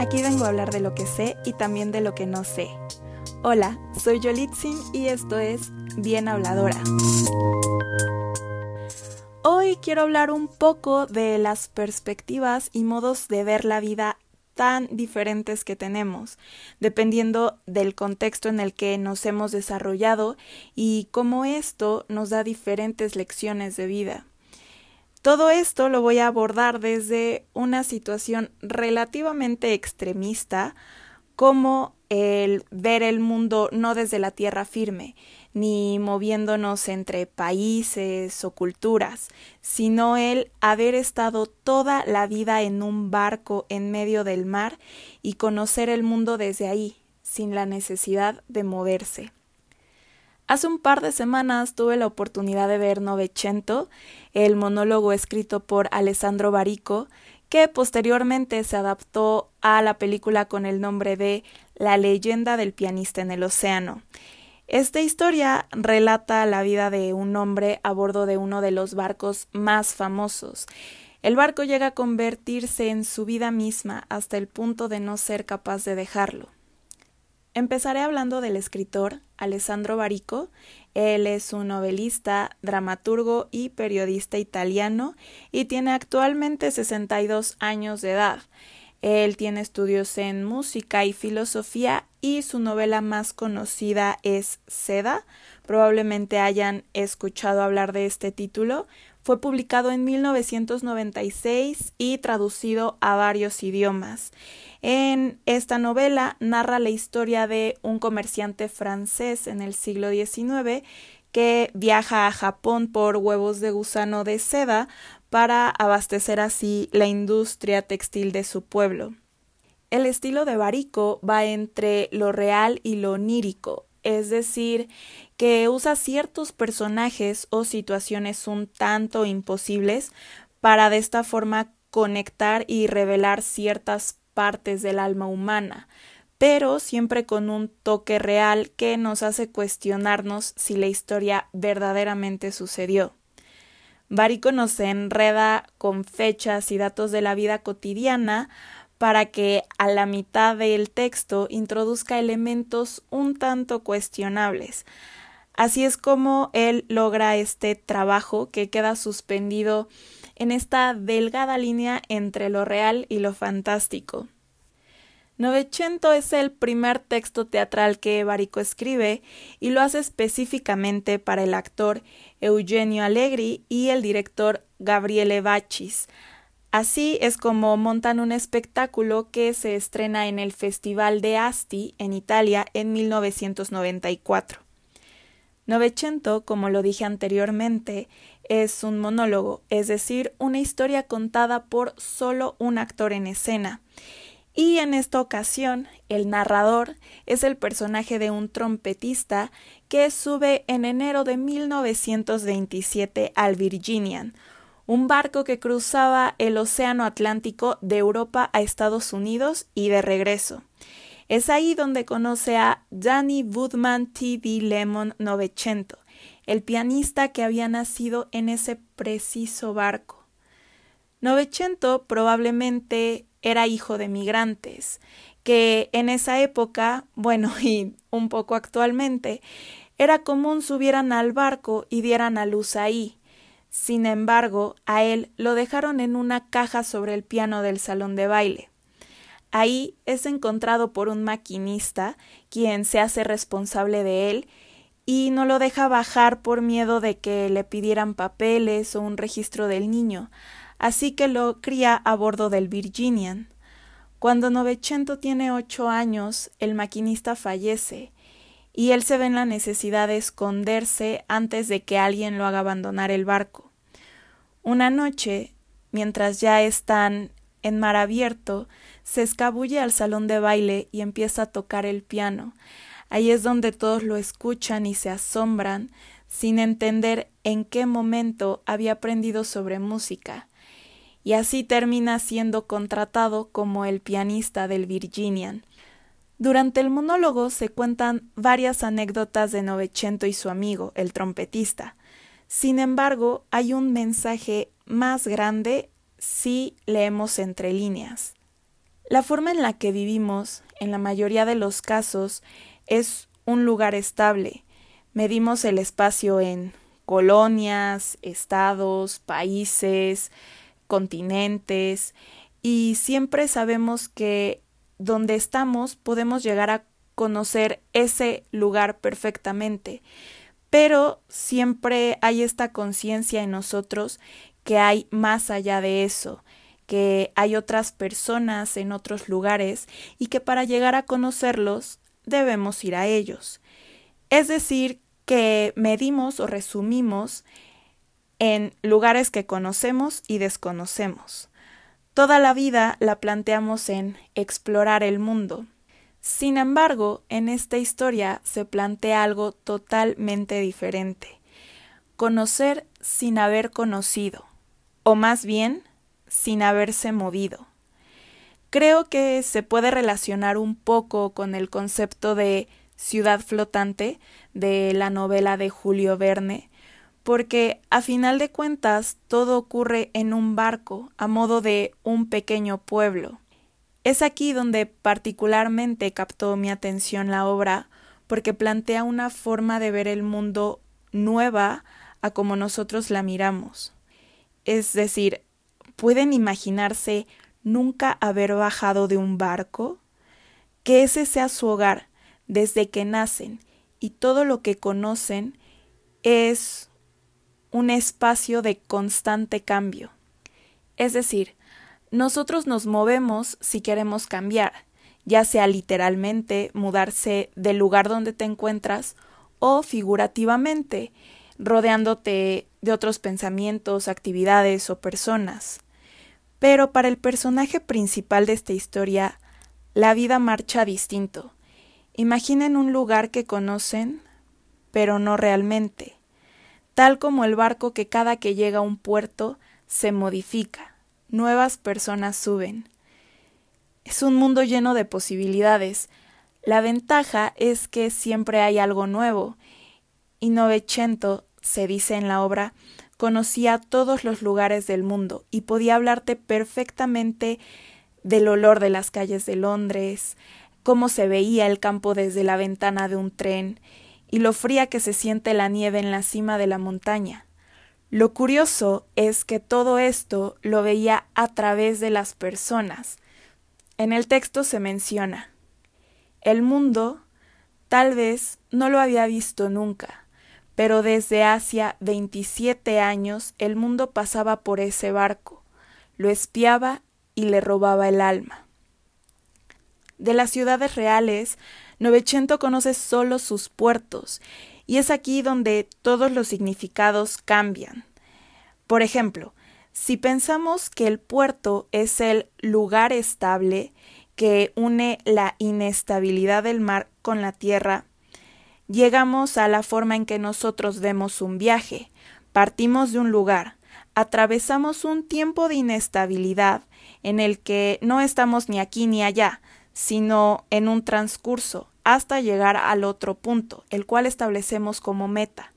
Aquí vengo a hablar de lo que sé y también de lo que no sé. Hola, soy Yolitzin y esto es Bien Habladora. Hoy quiero hablar un poco de las perspectivas y modos de ver la vida tan diferentes que tenemos, dependiendo del contexto en el que nos hemos desarrollado y cómo esto nos da diferentes lecciones de vida. Todo esto lo voy a abordar desde una situación relativamente extremista, como el ver el mundo no desde la tierra firme, ni moviéndonos entre países o culturas, sino el haber estado toda la vida en un barco en medio del mar y conocer el mundo desde ahí, sin la necesidad de moverse. Hace un par de semanas tuve la oportunidad de ver Novecento, el monólogo escrito por Alessandro Barico, que posteriormente se adaptó a la película con el nombre de La leyenda del pianista en el océano. Esta historia relata la vida de un hombre a bordo de uno de los barcos más famosos. El barco llega a convertirse en su vida misma hasta el punto de no ser capaz de dejarlo. Empezaré hablando del escritor Alessandro Barico. Él es un novelista, dramaturgo y periodista italiano y tiene actualmente 62 años de edad. Él tiene estudios en música y filosofía y su novela más conocida es Seda. Probablemente hayan escuchado hablar de este título. Fue publicado en 1996 y traducido a varios idiomas. En esta novela narra la historia de un comerciante francés en el siglo XIX que viaja a Japón por huevos de gusano de seda para abastecer así la industria textil de su pueblo. El estilo de Barico va entre lo real y lo onírico, es decir, que usa ciertos personajes o situaciones un tanto imposibles para de esta forma conectar y revelar ciertas partes del alma humana, pero siempre con un toque real que nos hace cuestionarnos si la historia verdaderamente sucedió. Barico nos enreda con fechas y datos de la vida cotidiana para que a la mitad del texto introduzca elementos un tanto cuestionables. Así es como él logra este trabajo que queda suspendido en esta delgada línea entre lo real y lo fantástico. Novecento es el primer texto teatral que Barico escribe y lo hace específicamente para el actor Eugenio Allegri y el director Gabriele Baccis. Así es como montan un espectáculo que se estrena en el Festival de Asti en Italia en 1994. Novecento, como lo dije anteriormente, es un monólogo, es decir, una historia contada por solo un actor en escena. Y en esta ocasión, el narrador es el personaje de un trompetista que sube en enero de 1927 al Virginian, un barco que cruzaba el Océano Atlántico de Europa a Estados Unidos y de regreso. Es ahí donde conoce a Danny Woodman T.D. Lemon Novecento, el pianista que había nacido en ese preciso barco. Novecento probablemente era hijo de migrantes, que en esa época, bueno, y un poco actualmente, era común subieran al barco y dieran a luz ahí. Sin embargo, a él lo dejaron en una caja sobre el piano del salón de baile. Ahí es encontrado por un maquinista, quien se hace responsable de él y no lo deja bajar por miedo de que le pidieran papeles o un registro del niño, así que lo cría a bordo del Virginian. Cuando Novecento tiene ocho años, el maquinista fallece y él se ve en la necesidad de esconderse antes de que alguien lo haga abandonar el barco. Una noche, mientras ya están en mar abierto, se escabulle al salón de baile y empieza a tocar el piano. Ahí es donde todos lo escuchan y se asombran, sin entender en qué momento había aprendido sobre música. Y así termina siendo contratado como el pianista del Virginian. Durante el monólogo se cuentan varias anécdotas de Novecento y su amigo, el trompetista. Sin embargo, hay un mensaje más grande si leemos entre líneas. La forma en la que vivimos, en la mayoría de los casos, es un lugar estable. Medimos el espacio en colonias, estados, países, continentes, y siempre sabemos que donde estamos podemos llegar a conocer ese lugar perfectamente, pero siempre hay esta conciencia en nosotros que hay más allá de eso, que hay otras personas en otros lugares y que para llegar a conocerlos debemos ir a ellos. Es decir, que medimos o resumimos en lugares que conocemos y desconocemos. Toda la vida la planteamos en explorar el mundo. Sin embargo, en esta historia se plantea algo totalmente diferente. Conocer sin haber conocido, o más bien, sin haberse movido. Creo que se puede relacionar un poco con el concepto de ciudad flotante de la novela de Julio Verne, porque a final de cuentas todo ocurre en un barco, a modo de un pequeño pueblo. Es aquí donde particularmente captó mi atención la obra, porque plantea una forma de ver el mundo nueva a como nosotros la miramos. Es decir, ¿pueden imaginarse nunca haber bajado de un barco? Que ese sea su hogar desde que nacen y todo lo que conocen es un espacio de constante cambio. Es decir, nosotros nos movemos si queremos cambiar, ya sea literalmente mudarse del lugar donde te encuentras o figurativamente, rodeándote de otros pensamientos, actividades o personas. Pero para el personaje principal de esta historia, la vida marcha distinto. Imaginen un lugar que conocen, pero no realmente tal como el barco que cada que llega a un puerto se modifica, nuevas personas suben. Es un mundo lleno de posibilidades. La ventaja es que siempre hay algo nuevo, y Novecento, se dice en la obra, conocía todos los lugares del mundo y podía hablarte perfectamente del olor de las calles de Londres, cómo se veía el campo desde la ventana de un tren, y lo fría que se siente la nieve en la cima de la montaña. Lo curioso es que todo esto lo veía a través de las personas. En el texto se menciona el mundo tal vez no lo había visto nunca, pero desde hacía veintisiete años el mundo pasaba por ese barco, lo espiaba y le robaba el alma. De las ciudades reales Novecento conoce solo sus puertos, y es aquí donde todos los significados cambian. Por ejemplo, si pensamos que el puerto es el lugar estable que une la inestabilidad del mar con la tierra, llegamos a la forma en que nosotros vemos un viaje. Partimos de un lugar, atravesamos un tiempo de inestabilidad en el que no estamos ni aquí ni allá, sino en un transcurso, hasta llegar al otro punto, el cual establecemos como meta.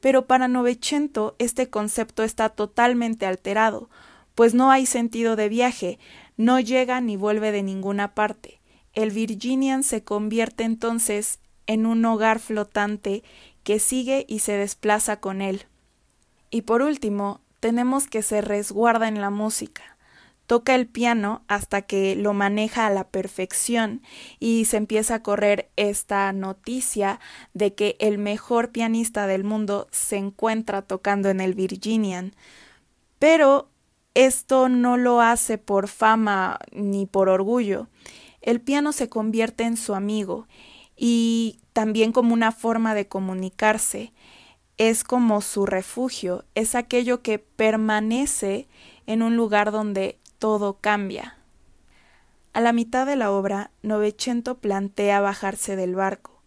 Pero para Novecento este concepto está totalmente alterado, pues no hay sentido de viaje, no llega ni vuelve de ninguna parte. El Virginian se convierte entonces en un hogar flotante que sigue y se desplaza con él. Y por último, tenemos que se resguarda en la música toca el piano hasta que lo maneja a la perfección y se empieza a correr esta noticia de que el mejor pianista del mundo se encuentra tocando en el Virginian. Pero esto no lo hace por fama ni por orgullo. El piano se convierte en su amigo y también como una forma de comunicarse. Es como su refugio, es aquello que permanece en un lugar donde todo cambia. A la mitad de la obra, Novecento plantea bajarse del barco,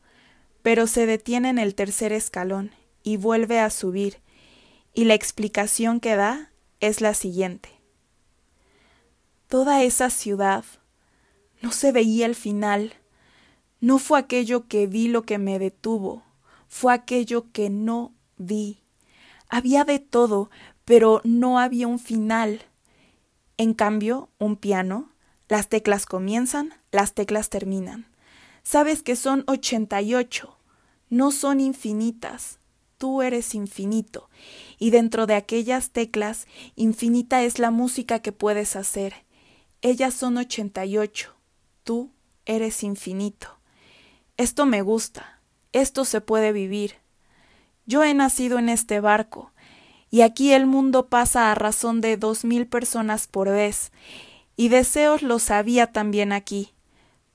pero se detiene en el tercer escalón y vuelve a subir, y la explicación que da es la siguiente. Toda esa ciudad no se veía el final, no fue aquello que vi lo que me detuvo, fue aquello que no vi. Había de todo, pero no había un final. En cambio, un piano, Las teclas comienzan, las teclas terminan. Sabes que son 88, no son infinitas. Tú eres infinito, y dentro de aquellas teclas, infinita es la música que puedes hacer. Ellas son 88. Tú eres infinito. Esto me gusta. Esto se puede vivir. Yo he nacido en este barco, y aquí el mundo pasa a razón de dos mil personas por vez, y deseos los había también aquí,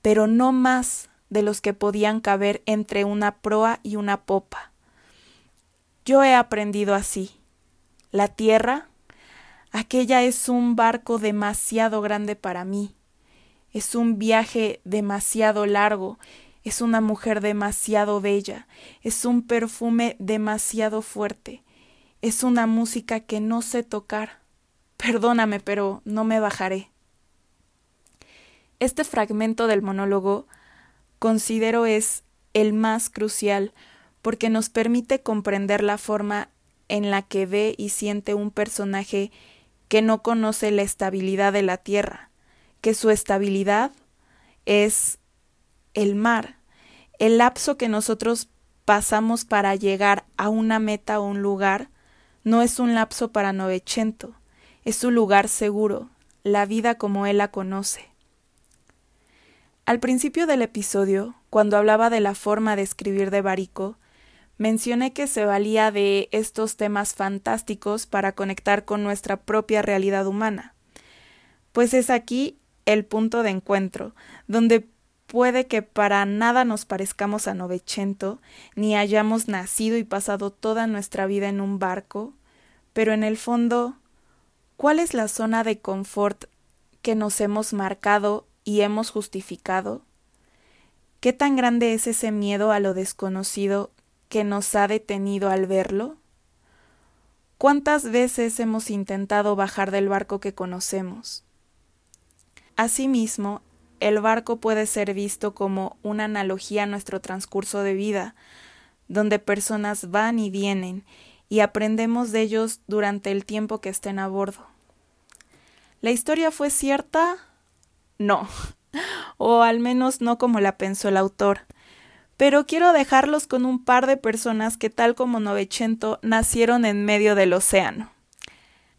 pero no más de los que podían caber entre una proa y una popa. Yo he aprendido así. La tierra, aquella es un barco demasiado grande para mí. Es un viaje demasiado largo, es una mujer demasiado bella, es un perfume demasiado fuerte, es una música que no sé tocar. Perdóname, pero no me bajaré. Este fragmento del monólogo considero es el más crucial porque nos permite comprender la forma en la que ve y siente un personaje que no conoce la estabilidad de la tierra, que su estabilidad es el mar, el lapso que nosotros pasamos para llegar a una meta o un lugar, no es un lapso para Novecento, es un lugar seguro, la vida como él la conoce. Al principio del episodio, cuando hablaba de la forma de escribir de Barico, mencioné que se valía de estos temas fantásticos para conectar con nuestra propia realidad humana. Pues es aquí el punto de encuentro, donde puede que para nada nos parezcamos a Novecento, ni hayamos nacido y pasado toda nuestra vida en un barco, pero en el fondo, ¿cuál es la zona de confort que nos hemos marcado y hemos justificado? ¿Qué tan grande es ese miedo a lo desconocido que nos ha detenido al verlo? ¿Cuántas veces hemos intentado bajar del barco que conocemos? Asimismo, el barco puede ser visto como una analogía a nuestro transcurso de vida, donde personas van y vienen y aprendemos de ellos durante el tiempo que estén a bordo. ¿La historia fue cierta? No, o al menos no como la pensó el autor. Pero quiero dejarlos con un par de personas que, tal como Novecento, nacieron en medio del océano.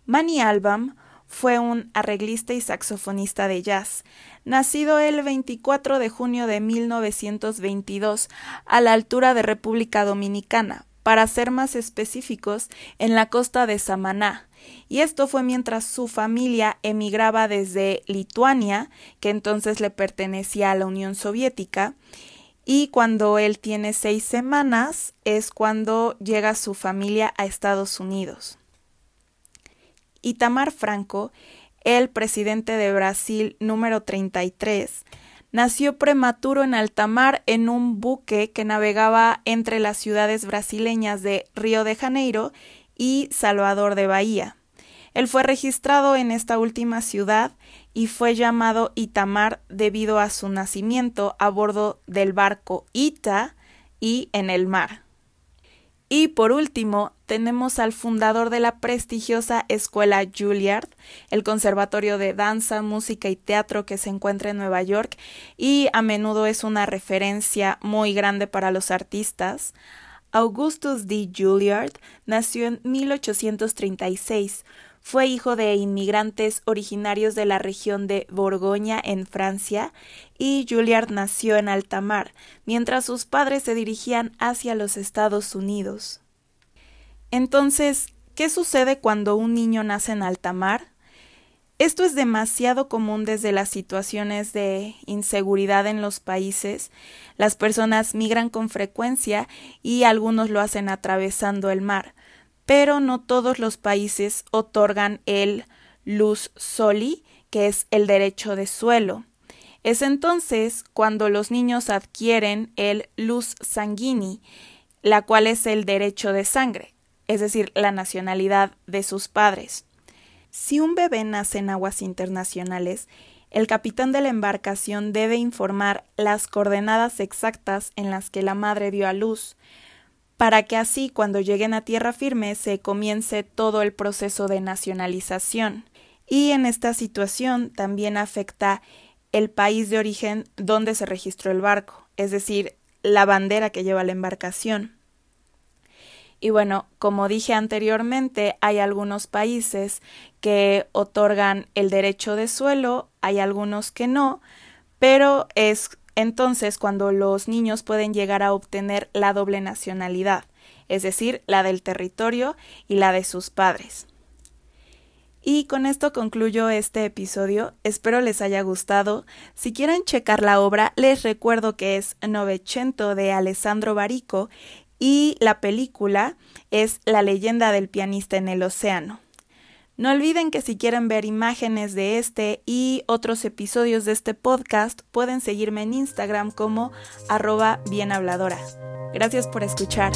Manny Albam fue un arreglista y saxofonista de jazz, nacido el 24 de junio de 1922 a la altura de República Dominicana, para ser más específicos, en la costa de Samaná, y esto fue mientras su familia emigraba desde Lituania, que entonces le pertenecía a la Unión Soviética, y cuando él tiene seis semanas es cuando llega su familia a Estados Unidos. Itamar Franco, el presidente de Brasil número 33, nació prematuro en alta mar en un buque que navegaba entre las ciudades brasileñas de Río de Janeiro y Salvador de Bahía. Él fue registrado en esta última ciudad y fue llamado Itamar debido a su nacimiento a bordo del barco Ita y en el mar. Y por último, tenemos al fundador de la prestigiosa escuela Juilliard, el conservatorio de danza, música y teatro que se encuentra en Nueva York y a menudo es una referencia muy grande para los artistas. Augustus D. Juilliard nació en 1836. Fue hijo de inmigrantes originarios de la región de Borgoña en Francia y Juilliard nació en alta mar, mientras sus padres se dirigían hacia los Estados Unidos. Entonces, ¿qué sucede cuando un niño nace en alta mar? Esto es demasiado común desde las situaciones de inseguridad en los países. Las personas migran con frecuencia y algunos lo hacen atravesando el mar pero no todos los países otorgan el luz soli, que es el derecho de suelo. Es entonces cuando los niños adquieren el luz sanguini, la cual es el derecho de sangre, es decir, la nacionalidad de sus padres. Si un bebé nace en aguas internacionales, el capitán de la embarcación debe informar las coordenadas exactas en las que la madre dio a luz, para que así cuando lleguen a tierra firme se comience todo el proceso de nacionalización. Y en esta situación también afecta el país de origen donde se registró el barco, es decir, la bandera que lleva la embarcación. Y bueno, como dije anteriormente, hay algunos países que otorgan el derecho de suelo, hay algunos que no, pero es entonces cuando los niños pueden llegar a obtener la doble nacionalidad, es decir, la del territorio y la de sus padres. Y con esto concluyo este episodio, espero les haya gustado. Si quieren checar la obra, les recuerdo que es Novecento de Alessandro Barico y la película es La leyenda del pianista en el océano. No olviden que si quieren ver imágenes de este y otros episodios de este podcast, pueden seguirme en Instagram como arroba bienhabladora. Gracias por escuchar.